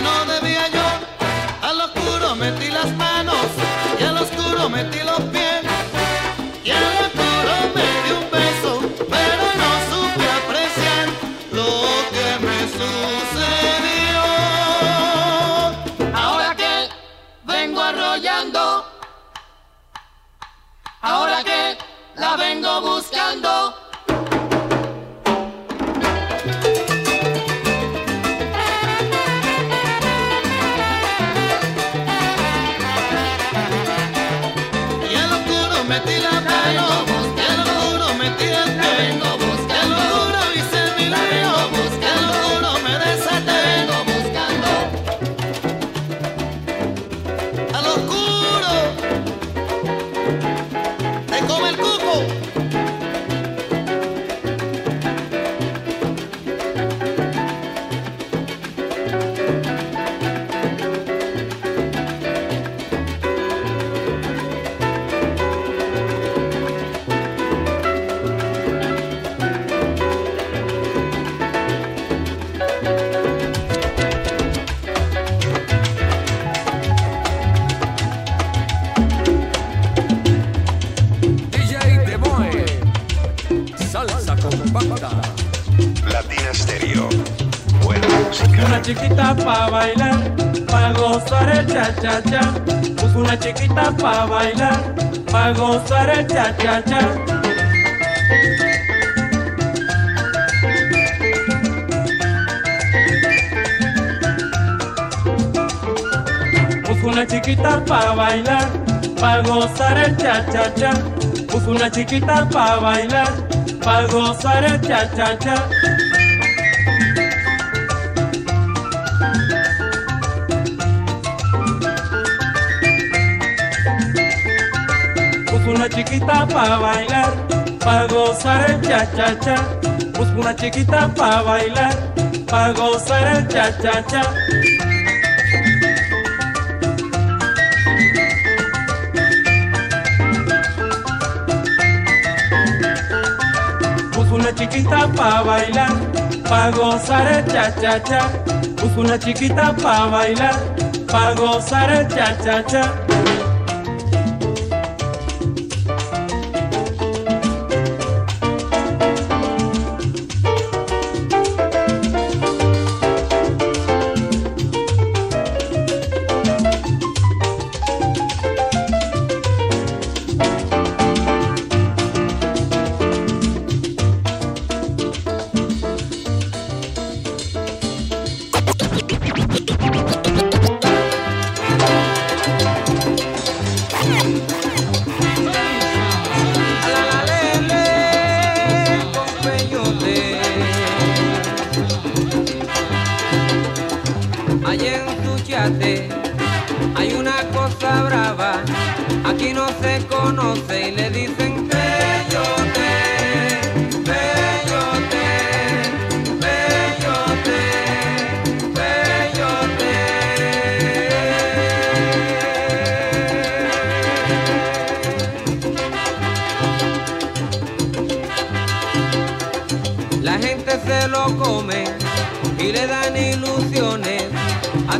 No debía yo. Al oscuro metí las manos y al oscuro metí pa' bailar, pa' gozar el cha-cha-cha. Busco una chiquita pa' bailar, pa' gozar el cha-cha-cha. Busco una chiquita pa' bailar, pa' gozar el cha-cha-cha. Chiquita pa' bailar, pa' gozar el cha-cha-cha. Busco una chiquita pa' bailar, pa' gozar el cha-cha-cha. Busco una chiquita pa' bailar, pa' gozar el cha-cha-cha. Busco una chiquita pa' bailar, pa' gozar el cha-cha-cha.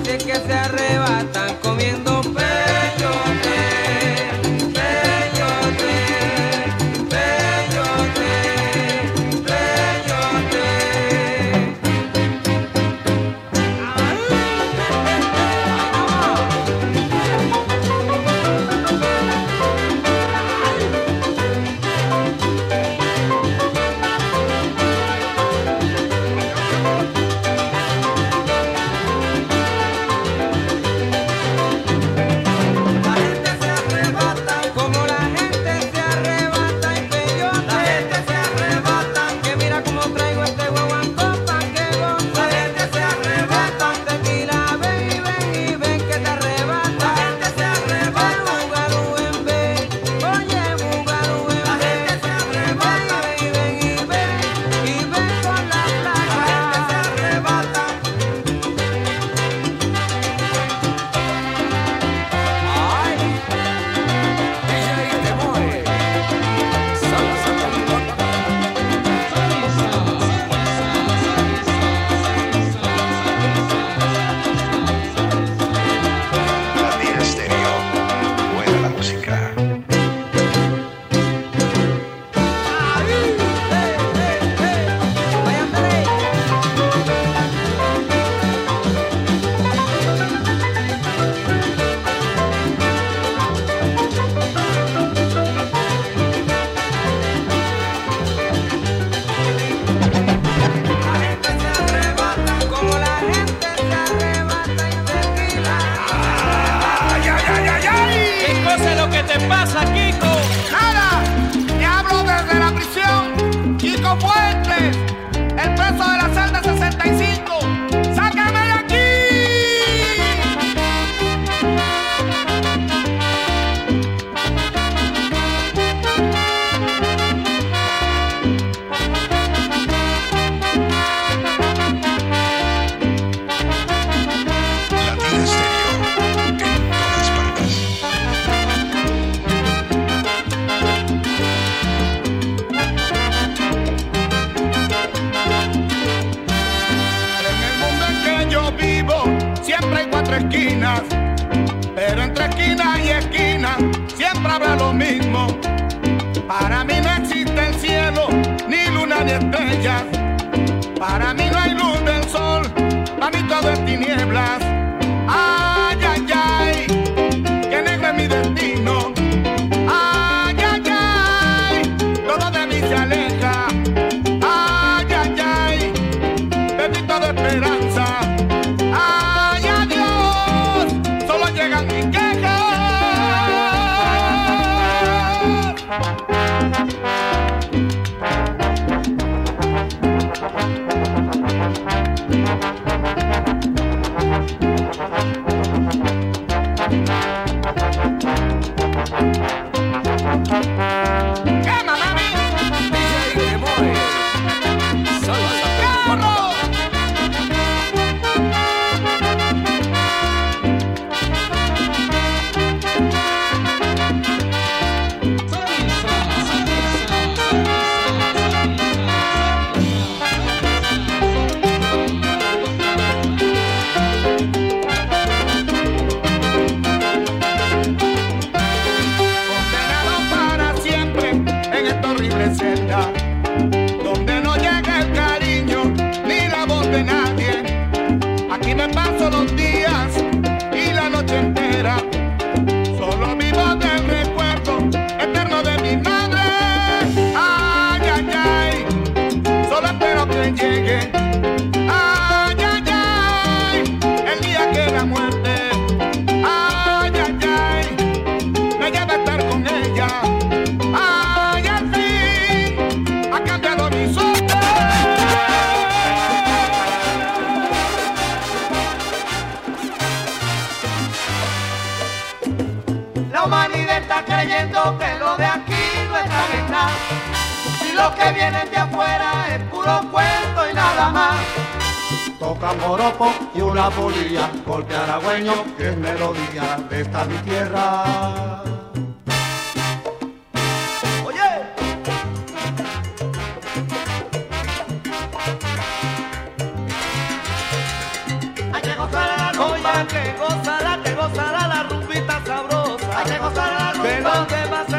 Es que se arrebatan Pasemos al árbol,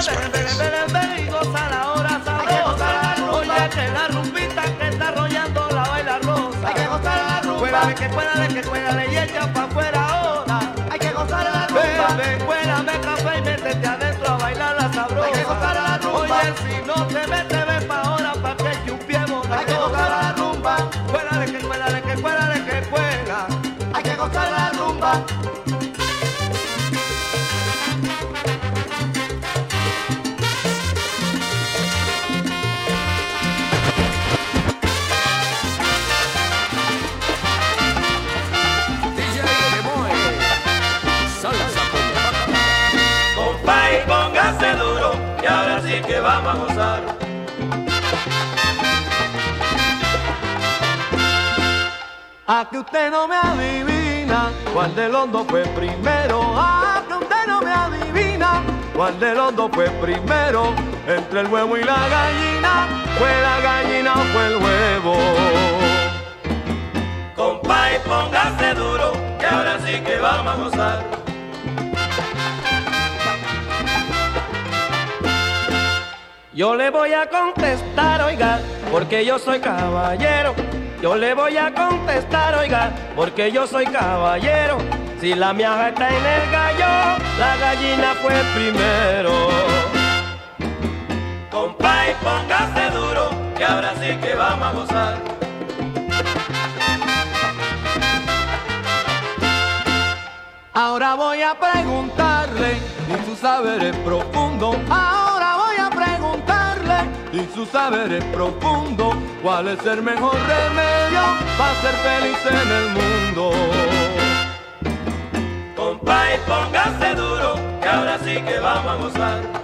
Deben venir y gozar ahora Sabrón. Hay que gozar la ruba. Oye, que la rumbita que está rollando la baila rosa. Hay que gozar a la ruba. Fuera de que fuera de que fuera y ya pa' afuera ahora. Hay que gozar a la ruba. Fuera de que me café y métete adentro a bailar la sabrosa. Hay que gozar a la ruba. Oye, si no te metes. que vamos a gozar. A que usted no me adivina cuál de los dos fue primero. A que usted no me adivina cuál de los dos fue primero. Entre el huevo y la gallina, fue la gallina o fue el huevo. Compay, póngase duro, que ahora sí que vamos a gozar. Yo le voy a contestar, oiga, porque yo soy caballero. Yo le voy a contestar, oiga, porque yo soy caballero. Si la miaja está en el gallo, la gallina fue primero. Compay, póngase duro, que ahora sí que vamos a gozar. Ahora voy a preguntarle en sus saberes profundo. Ah, y su saber es profundo. ¿Cuál es el mejor remedio para ser feliz en el mundo? Compay, póngase duro, que ahora sí que vamos a gozar.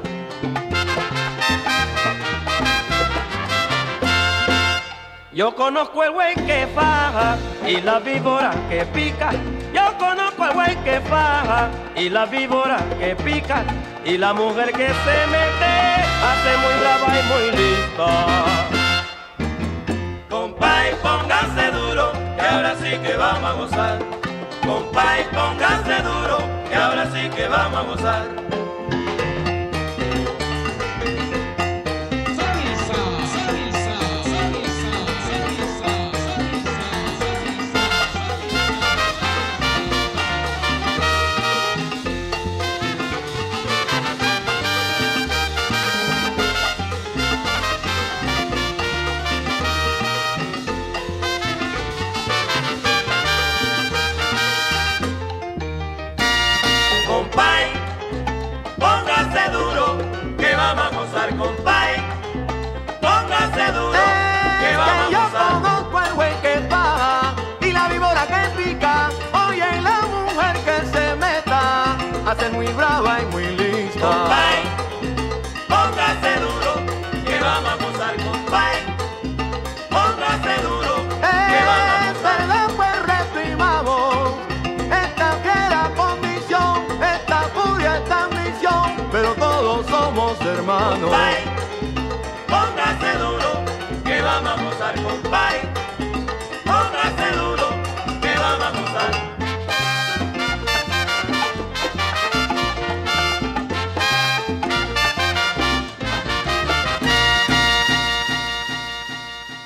Yo conozco el güey que faja y la víbora que pica. Yo conozco al güey que faja y la víbora que pica. Y la mujer que se mete hace muy brava y muy lista. Compay, póngase duro, que ahora sí que vamos a gozar. Compay, póngase duro, que ahora sí que vamos a gozar.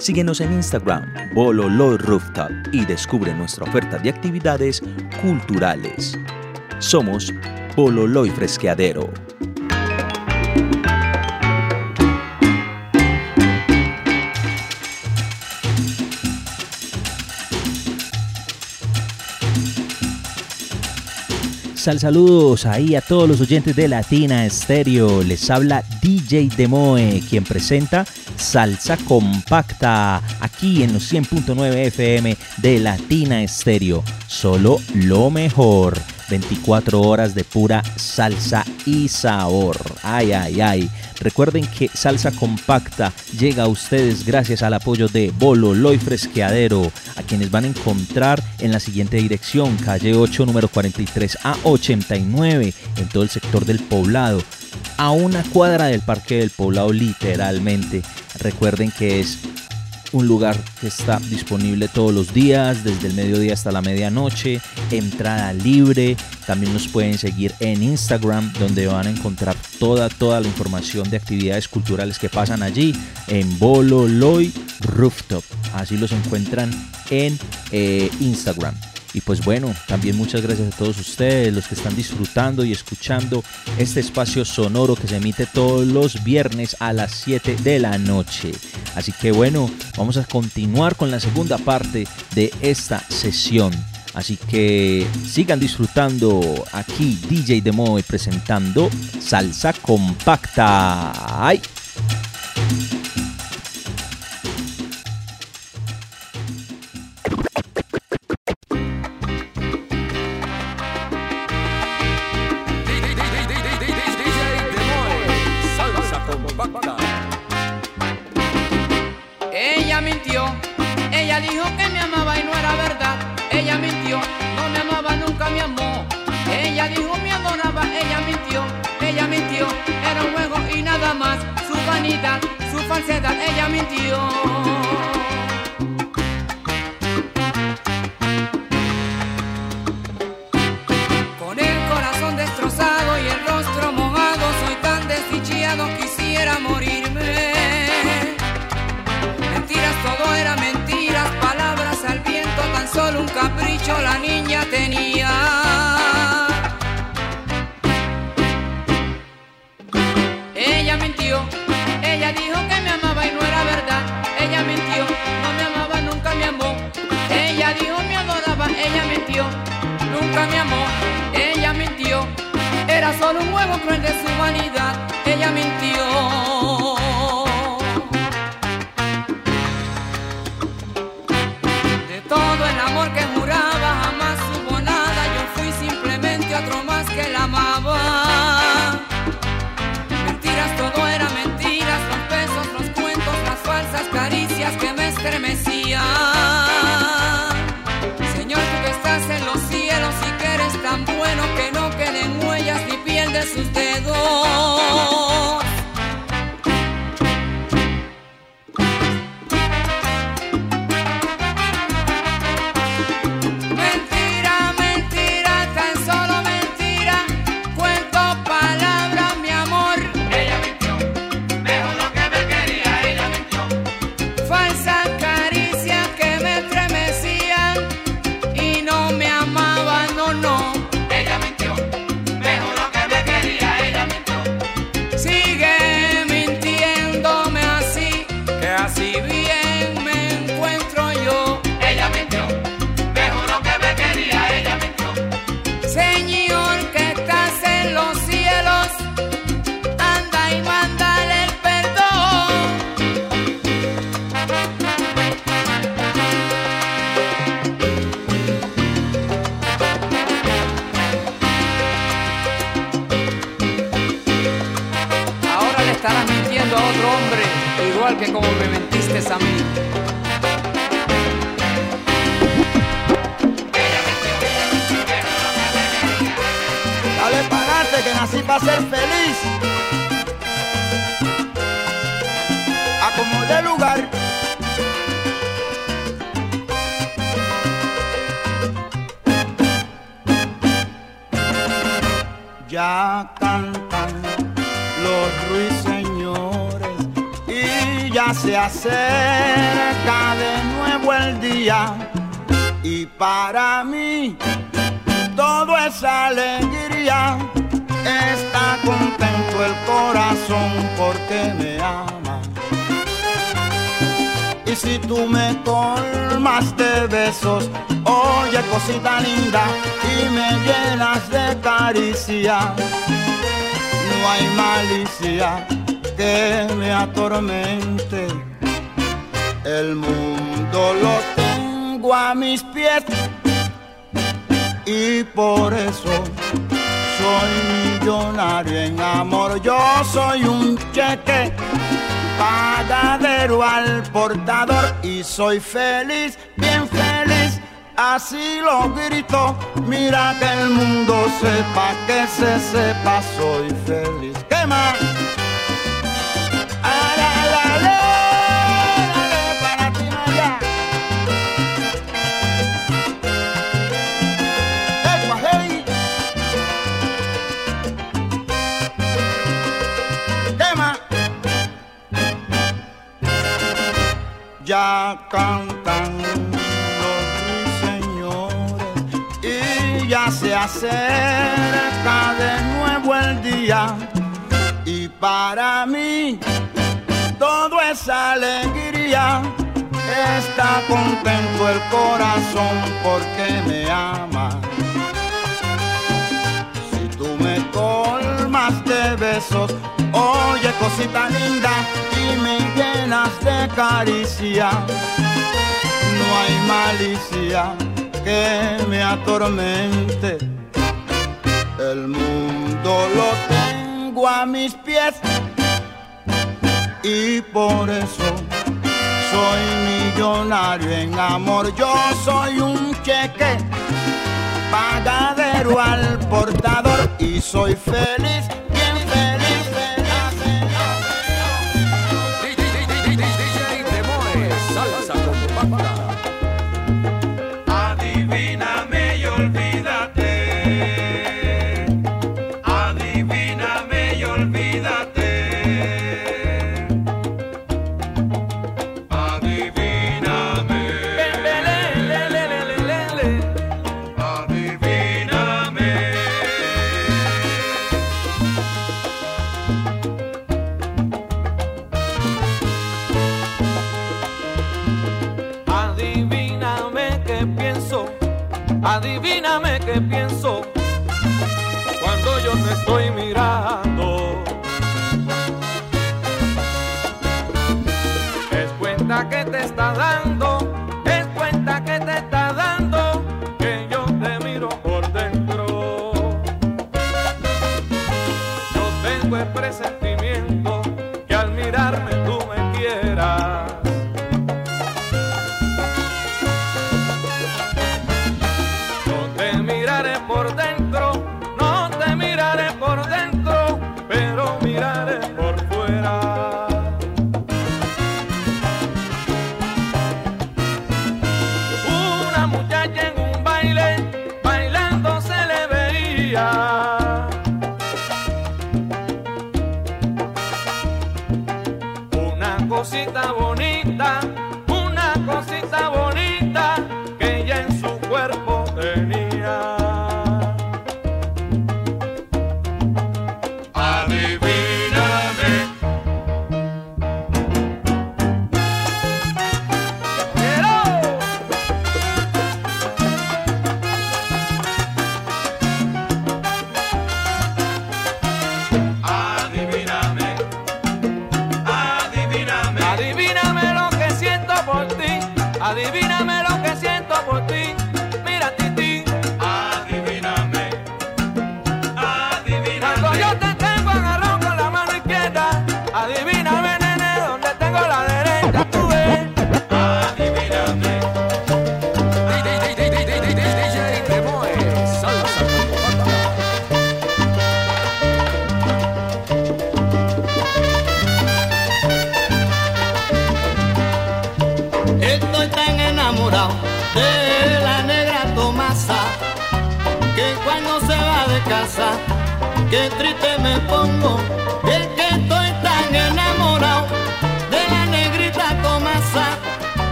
Síguenos en Instagram, Bololoy Rooftop, y descubre nuestra oferta de actividades culturales. Somos Bololoy Fresqueadero. Sal saludos ahí a todos los oyentes de Latina Estéreo. Les habla DJ Demoe, quien presenta Salsa Compacta aquí en los 100.9 FM de Latina Estéreo. Solo lo mejor. 24 horas de pura salsa y sabor. Ay, ay, ay. Recuerden que Salsa Compacta llega a ustedes gracias al apoyo de Bolo Loy Fresqueadero, a quienes van a encontrar en la siguiente dirección, calle 8, número 43 a 89, en todo el sector del poblado, a una cuadra del Parque del Poblado literalmente. Recuerden que es un lugar que está disponible todos los días, desde el mediodía hasta la medianoche, entrada libre. También nos pueden seguir en Instagram, donde van a encontrar toda, toda la información de actividades culturales que pasan allí en Bolo Loy Rooftop. Así los encuentran en eh, Instagram. Y pues bueno, también muchas gracias a todos ustedes, los que están disfrutando y escuchando este espacio sonoro que se emite todos los viernes a las 7 de la noche. Así que bueno, vamos a continuar con la segunda parte de esta sesión. Así que sigan disfrutando aquí DJ Demoy presentando Salsa Compacta. ¡Ay! Ella mintió, ella dijo que me amaba y no era verdad. Ella mintió, no me amaba, nunca me amó. Ella dijo me adoraba, ella mintió, ella mintió, era un juego y nada más. Su vanidad, su falsedad, ella mintió. la niña tenía. Ella mintió, ella dijo que me amaba y no era verdad. Ella mintió, no me amaba, nunca me amó. Ella dijo me adoraba, ella mintió, nunca me amó. Ella mintió, era solo un huevo cruel de su vanidad. Ella mintió. Estremecían. Señor, tú que estás en los cielos y que eres tan bueno que no queden huellas ni piel de sus dedos. Cosita linda, y me llenas de caricia, no hay malicia que me atormente. El mundo lo tengo a mis pies y por eso soy millonario en amor. Yo soy un cheque pagadero al portador y soy feliz, bien feliz. Así lo grito, mira que el mundo sepa, que se sepa, soy feliz. ¿Qué más? Ale, ale, se acerca de nuevo el día y para mí todo es alegría. Está contento el corazón porque me ama. Si tú me colmas de besos, oye cosita linda y me llenas de caricia. No hay malicia que me atormente. El mundo lo tengo a mis pies y por eso soy millonario en amor. Yo soy un cheque pagadero al portador y soy feliz.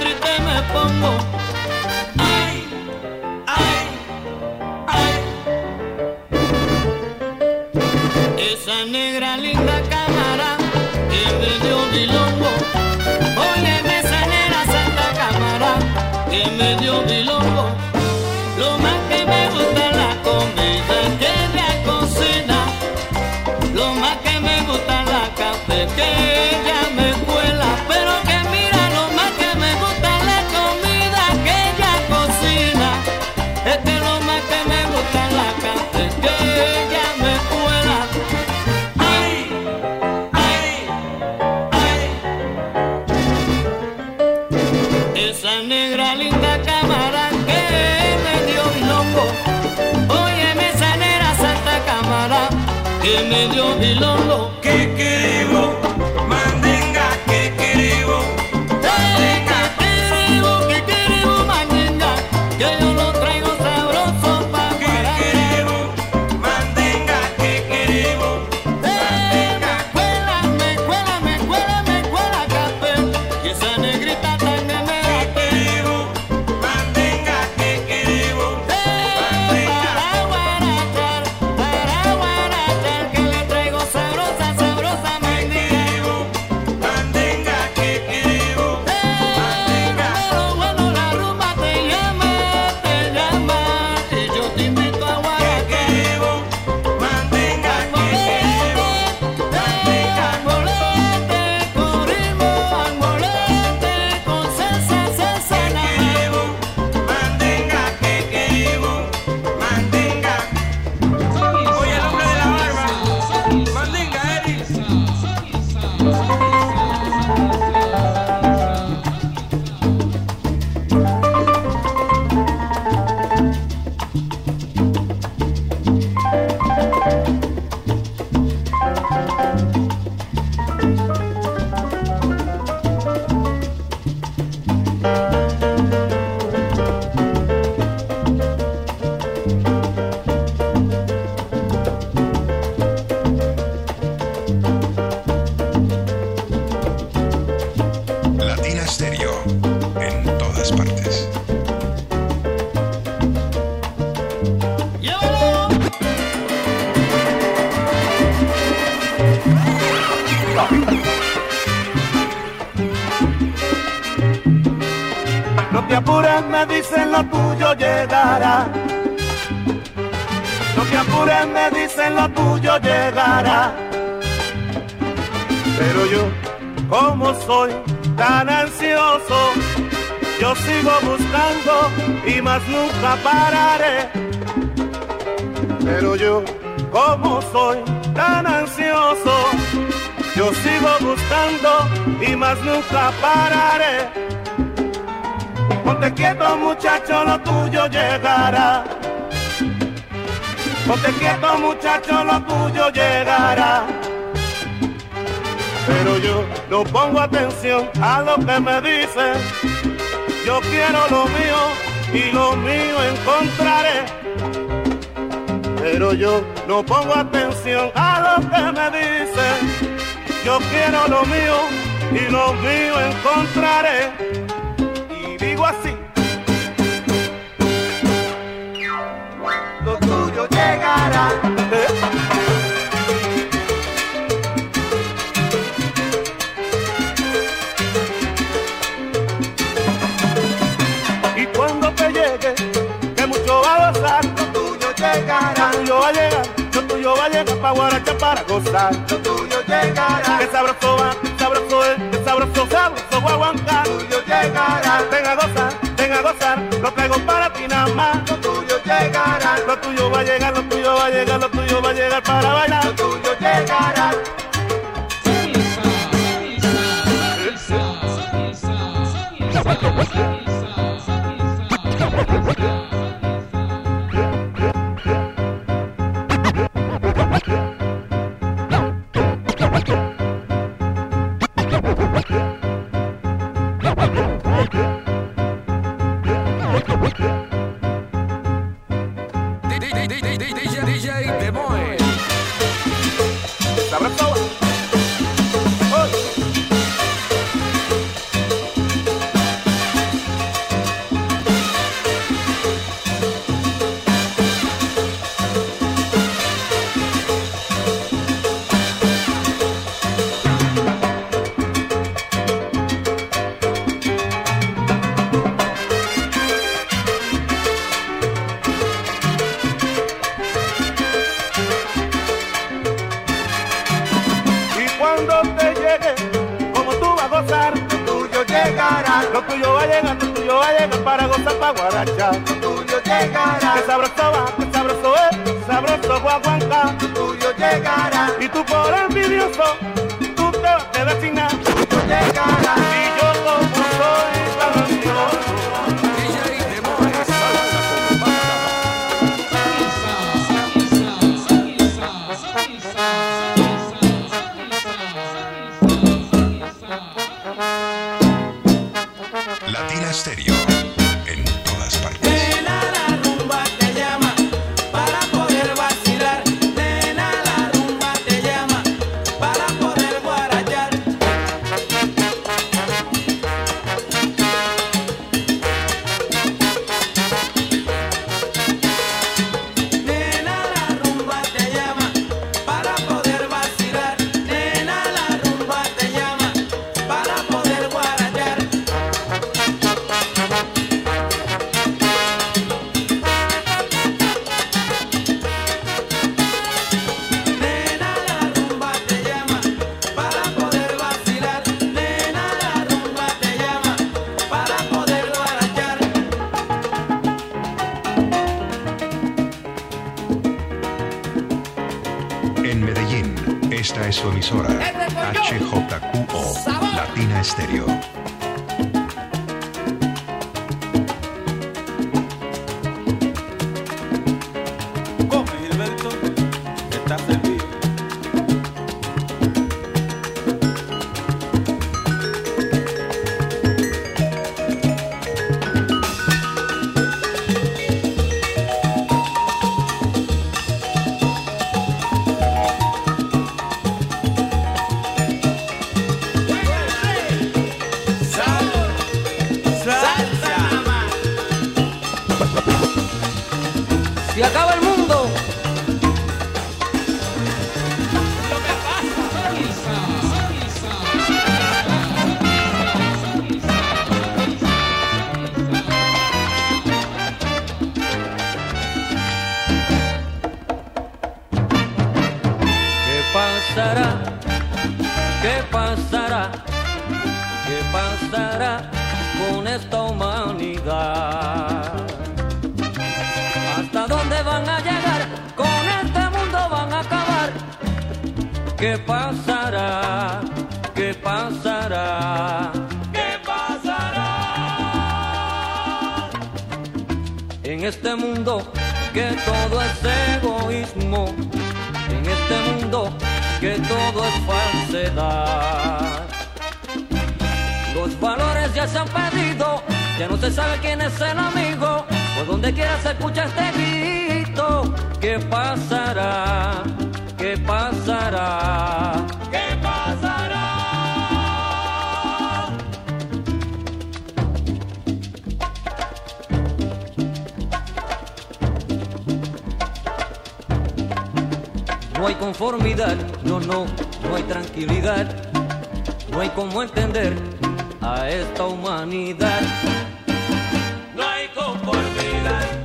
triste me pongo. Ay, ay, ay. Esa negra linda cámara que me dio mi Dilongo. Óyeme esa negra santa cámara que me dio Dilongo. Lo más que me gusta la comer. que me dio Vilongo te apures, me dicen lo tuyo llegará. No te apures, me dicen lo tuyo llegará. Pero yo, como soy tan ansioso, yo sigo buscando y más nunca pararé. Pero yo, como soy tan ansioso, yo sigo buscando y más nunca pararé. Ponte quieto muchacho, lo tuyo llegará. Ponte quieto muchacho, lo tuyo llegará. Pero yo no pongo atención a lo que me dicen. Yo quiero lo mío y lo mío encontraré. Pero yo no pongo atención a lo que me dicen. Yo quiero lo mío y lo mío encontraré. Para gozar. Lo tuyo llegará. Que sabroso va, que sabroso es, que sabroso, sabroso guaguancá. Lo tuyo llegará. Venga va a llegar para pasará? ¿Qué pasará con esta humanidad? ¿Hasta dónde van a llegar? Con este mundo van a acabar. ¿Qué pasará? ¿Qué pasará? ¿Qué pasará? En este mundo que todo es egoísmo, en este mundo que todo es falsedad. Los valores ya se han perdido, ya no se sabe quién es el amigo, por donde quiera se escucha este grito, ¿qué pasará? ¿Qué pasará? ¿Qué pasará? no hay conformidad, no, no, no hay tranquilidad, no hay cómo entender a esta humanidad. No hay conformidad.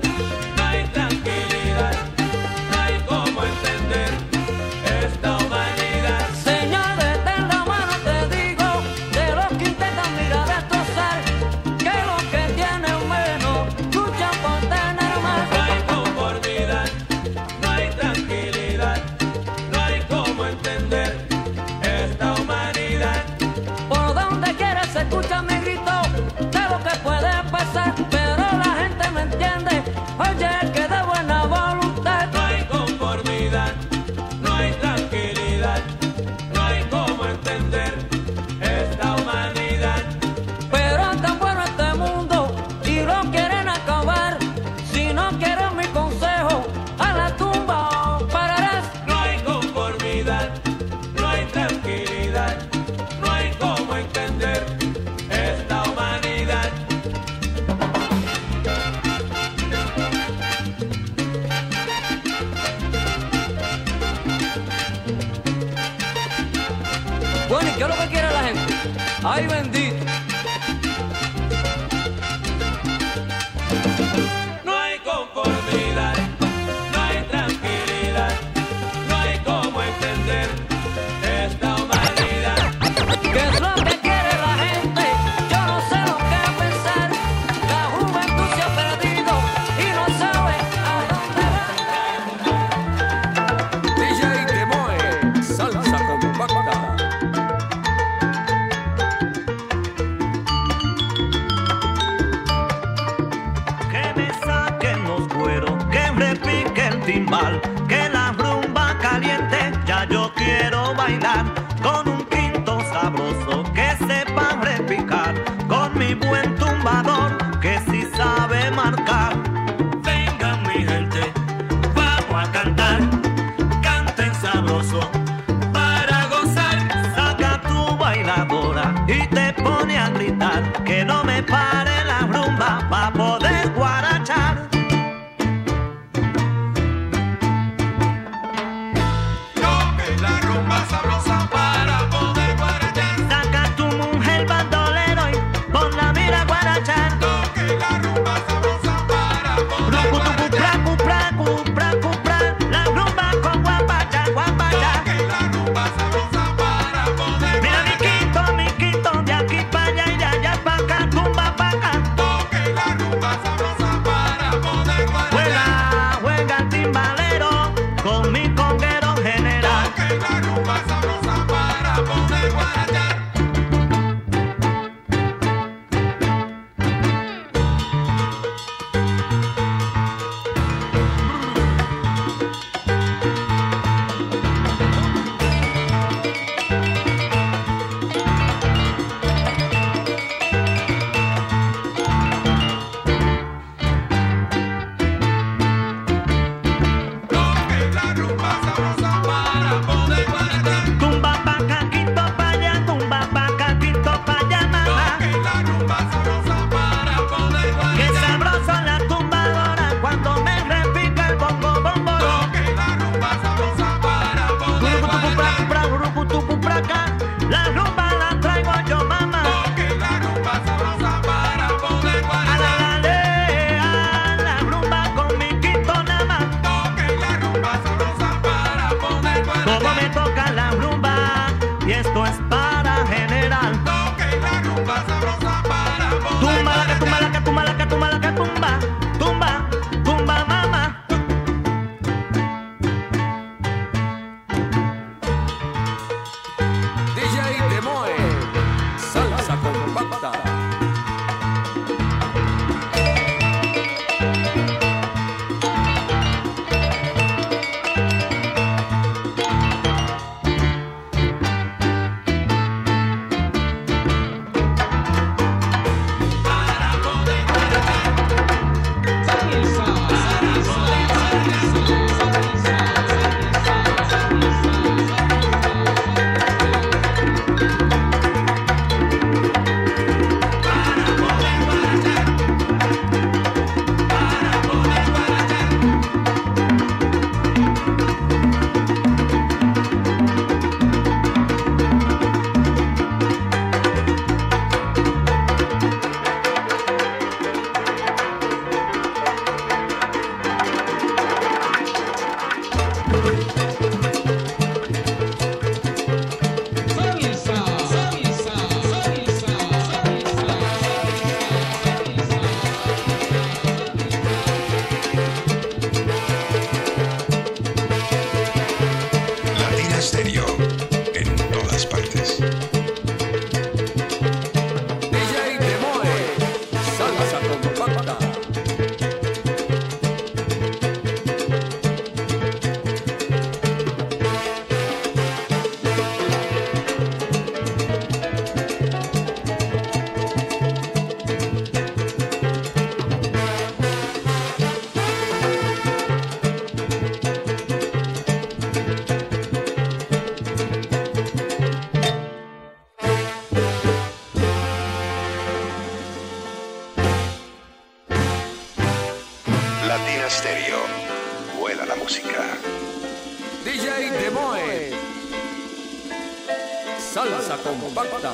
time. Latina Stereo. Vuela la música. DJ Demoe, salsa compacta.